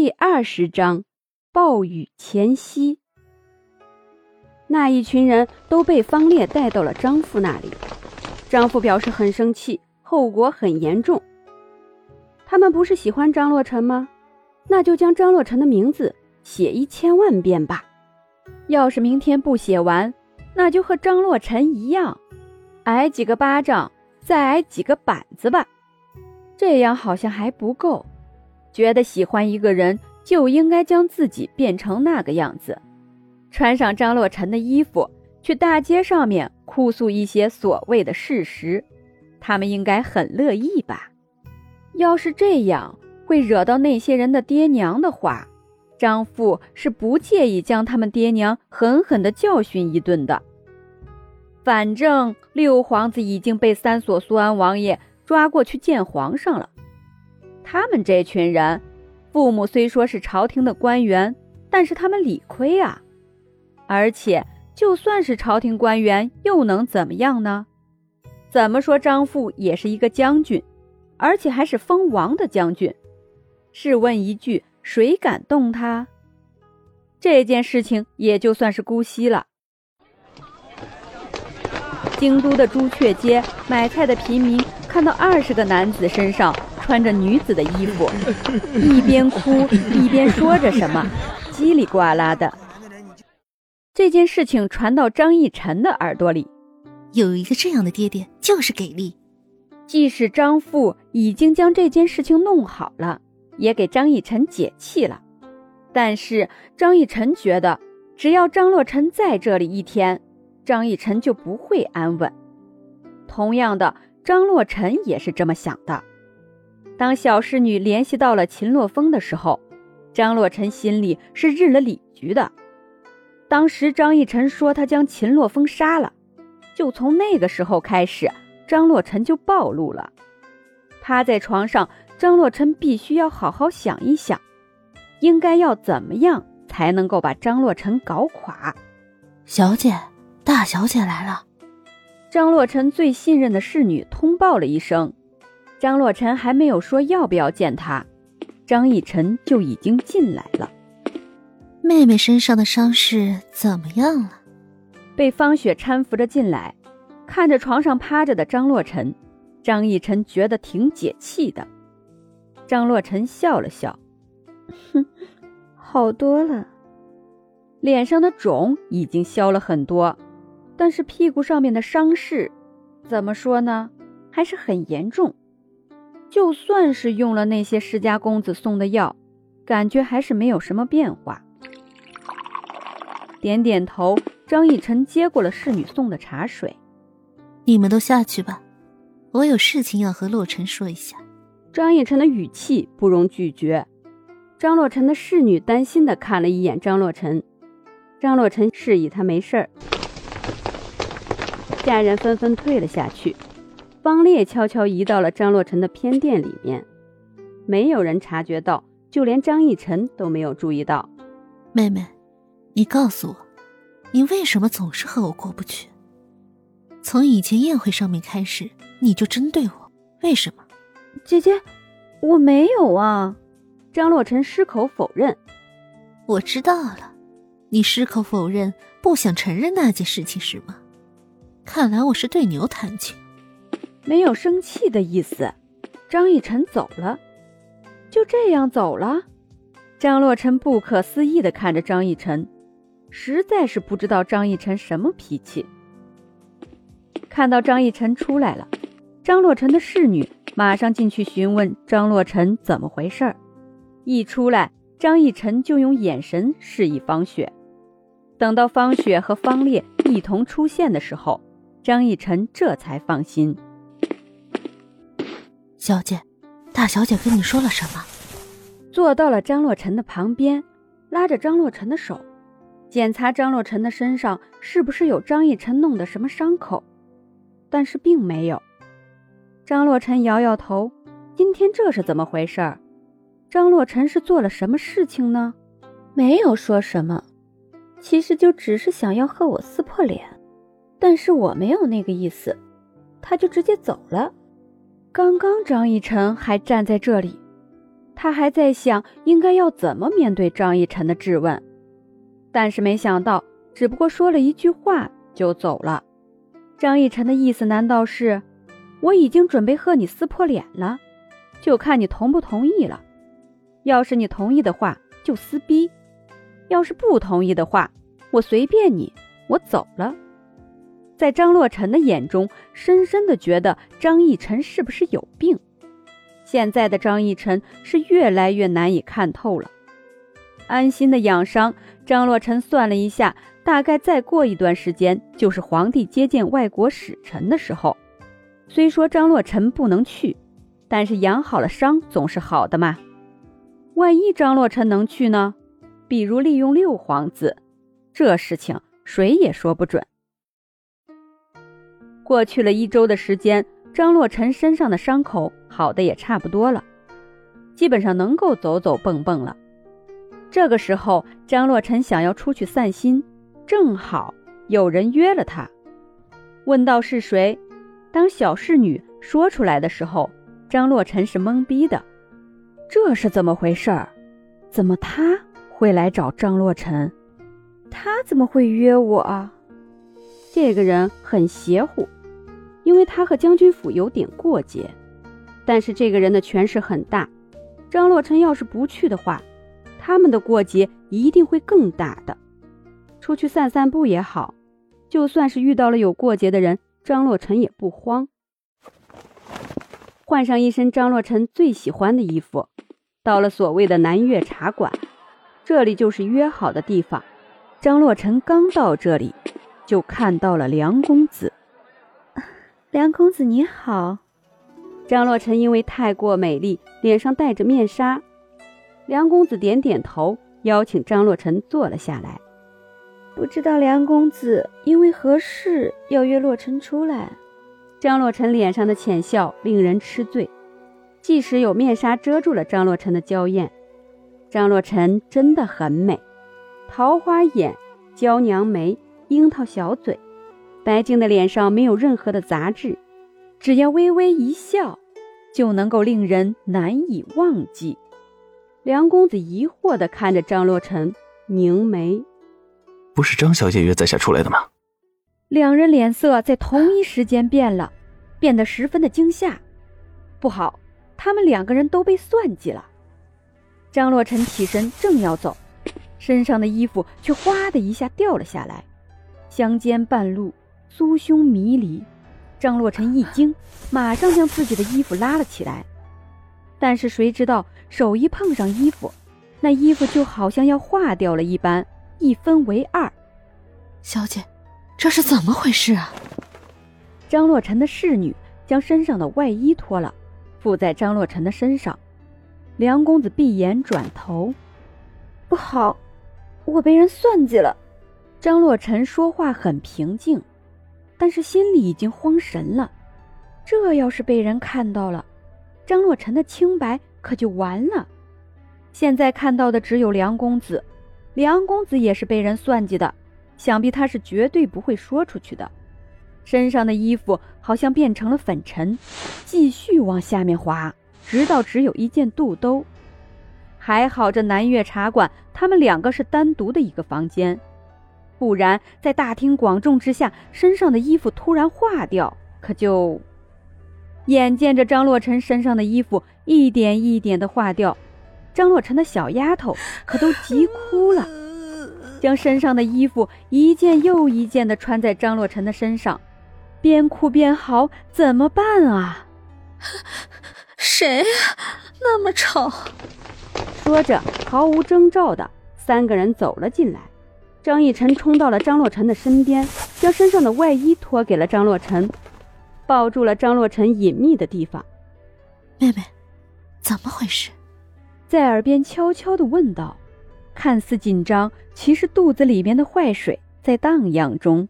第二十章，暴雨前夕。那一群人都被方烈带到了张父那里。张父表示很生气，后果很严重。他们不是喜欢张洛尘吗？那就将张洛尘的名字写一千万遍吧。要是明天不写完，那就和张洛尘一样，挨几个巴掌，再挨几个板子吧。这样好像还不够。觉得喜欢一个人，就应该将自己变成那个样子，穿上张洛尘的衣服，去大街上面哭诉一些所谓的事实，他们应该很乐意吧？要是这样会惹到那些人的爹娘的话，张父是不介意将他们爹娘狠狠地教训一顿的。反正六皇子已经被三所苏安王爷抓过去见皇上了。他们这群人，父母虽说是朝廷的官员，但是他们理亏啊。而且，就算是朝廷官员，又能怎么样呢？怎么说，张父也是一个将军，而且还是封王的将军。试问一句，谁敢动他？这件事情也就算是姑息了。京都的朱雀街买菜的平民看到二十个男子身上。穿着女子的衣服，一边哭一边说着什么，叽里呱啦的。这件事情传到张逸晨的耳朵里，有一个这样的爹爹就是给力。即使张父已经将这件事情弄好了，也给张逸晨解气了。但是张逸晨觉得，只要张洛尘在这里一天，张逸晨就不会安稳。同样的，张洛尘也是这么想的。当小侍女联系到了秦洛风的时候，张洛尘心里是日了李局的。当时张逸晨说他将秦洛风杀了，就从那个时候开始，张洛尘就暴露了。趴在床上，张洛尘必须要好好想一想，应该要怎么样才能够把张洛尘搞垮。小姐，大小姐来了。张洛尘最信任的侍女通报了一声。张洛尘还没有说要不要见他，张逸晨就已经进来了。妹妹身上的伤势怎么样了？被方雪搀扶着进来，看着床上趴着的张洛尘，张逸晨觉得挺解气的。张洛尘笑了笑，哼，好多了，脸上的肿已经消了很多，但是屁股上面的伤势，怎么说呢，还是很严重。就算是用了那些世家公子送的药，感觉还是没有什么变化。点点头，张逸晨接过了侍女送的茶水。你们都下去吧，我有事情要和洛尘说一下。张逸晨的语气不容拒绝。张洛尘的侍女担心的看了一眼张洛尘，张洛尘示意他没事儿。家人纷纷退了下去。方烈悄悄移到了张洛尘的偏殿里面，没有人察觉到，就连张逸晨都没有注意到。妹妹，你告诉我，你为什么总是和我过不去？从以前宴会上面开始，你就针对我，为什么？姐姐，我没有啊！张洛尘矢口否认。我知道了，你矢口否认，不想承认那件事情是吗？看来我是对牛弹琴。没有生气的意思，张逸晨走了，就这样走了。张洛尘不可思议地看着张逸晨，实在是不知道张逸晨什么脾气。看到张逸晨出来了，张洛尘的侍女马上进去询问张洛尘怎么回事儿。一出来，张逸晨就用眼神示意方雪。等到方雪和方烈一同出现的时候，张逸晨这才放心。小姐，大小姐跟你说了什么？坐到了张洛尘的旁边，拉着张洛尘的手，检查张洛尘的身上是不是有张逸晨弄的什么伤口，但是并没有。张洛尘摇摇头，今天这是怎么回事？张洛尘是做了什么事情呢？没有说什么，其实就只是想要和我撕破脸，但是我没有那个意思，他就直接走了。刚刚张逸晨还站在这里，他还在想应该要怎么面对张逸晨的质问，但是没想到，只不过说了一句话就走了。张逸晨的意思难道是，我已经准备和你撕破脸了，就看你同不同意了。要是你同意的话，就撕逼；要是不同意的话，我随便你，我走了。在张洛尘的眼中，深深的觉得张逸晨是不是有病？现在的张逸晨是越来越难以看透了。安心的养伤，张洛尘算了一下，大概再过一段时间就是皇帝接见外国使臣的时候。虽说张洛尘不能去，但是养好了伤总是好的嘛。万一张洛尘能去呢？比如利用六皇子，这事情谁也说不准。过去了一周的时间，张洛尘身上的伤口好的也差不多了，基本上能够走走蹦蹦了。这个时候，张洛尘想要出去散心，正好有人约了他。问道是谁？当小侍女说出来的时候，张洛尘是懵逼的。这是怎么回事儿？怎么他会来找张洛尘？他怎么会约我啊？这个人很邪乎。因为他和将军府有点过节，但是这个人的权势很大。张洛尘要是不去的话，他们的过节一定会更大的。出去散散步也好，就算是遇到了有过节的人，张洛尘也不慌。换上一身张洛尘最喜欢的衣服，到了所谓的南岳茶馆，这里就是约好的地方。张洛尘刚到这里，就看到了梁公子。梁公子你好，张洛尘因为太过美丽，脸上戴着面纱。梁公子点点头，邀请张洛尘坐了下来。不知道梁公子因为何事要约洛尘出来？张洛尘脸上的浅笑令人吃醉，即使有面纱遮住了张洛尘的娇艳，张洛尘真的很美，桃花眼、娇娘眉、樱桃小嘴。白净的脸上没有任何的杂质，只要微微一笑，就能够令人难以忘记。梁公子疑惑地看着张洛尘，凝眉：“不是张小姐约在下出来的吗？”两人脸色在同一时间变了，变得十分的惊吓。不好，他们两个人都被算计了。张洛尘起身正要走，身上的衣服却哗的一下掉了下来，相间半露。酥胸迷离，张洛尘一惊，马上将自己的衣服拉了起来。但是谁知道手一碰上衣服，那衣服就好像要化掉了一般，一分为二。小姐，这是怎么回事啊？张洛尘的侍女将身上的外衣脱了，附在张洛尘的身上。梁公子闭眼转头，不好，我被人算计了。张洛尘说话很平静。但是心里已经慌神了，这要是被人看到了，张洛尘的清白可就完了。现在看到的只有梁公子，梁公子也是被人算计的，想必他是绝对不会说出去的。身上的衣服好像变成了粉尘，继续往下面滑，直到只有一件肚兜。还好这南岳茶馆，他们两个是单独的一个房间。不然，在大庭广众之下，身上的衣服突然化掉，可就……眼见着张洛尘身上的衣服一点一点的化掉，张洛尘的小丫头可都急哭了，将身上的衣服一件又一件的穿在张洛尘的身上，边哭边嚎：“怎么办啊？谁呀？那么丑！”说着，毫无征兆的三个人走了进来。张逸晨冲到了张洛尘的身边，将身上的外衣脱给了张洛尘，抱住了张洛尘隐秘的地方。妹妹，怎么回事？在耳边悄悄地问道。看似紧张，其实肚子里面的坏水在荡漾中。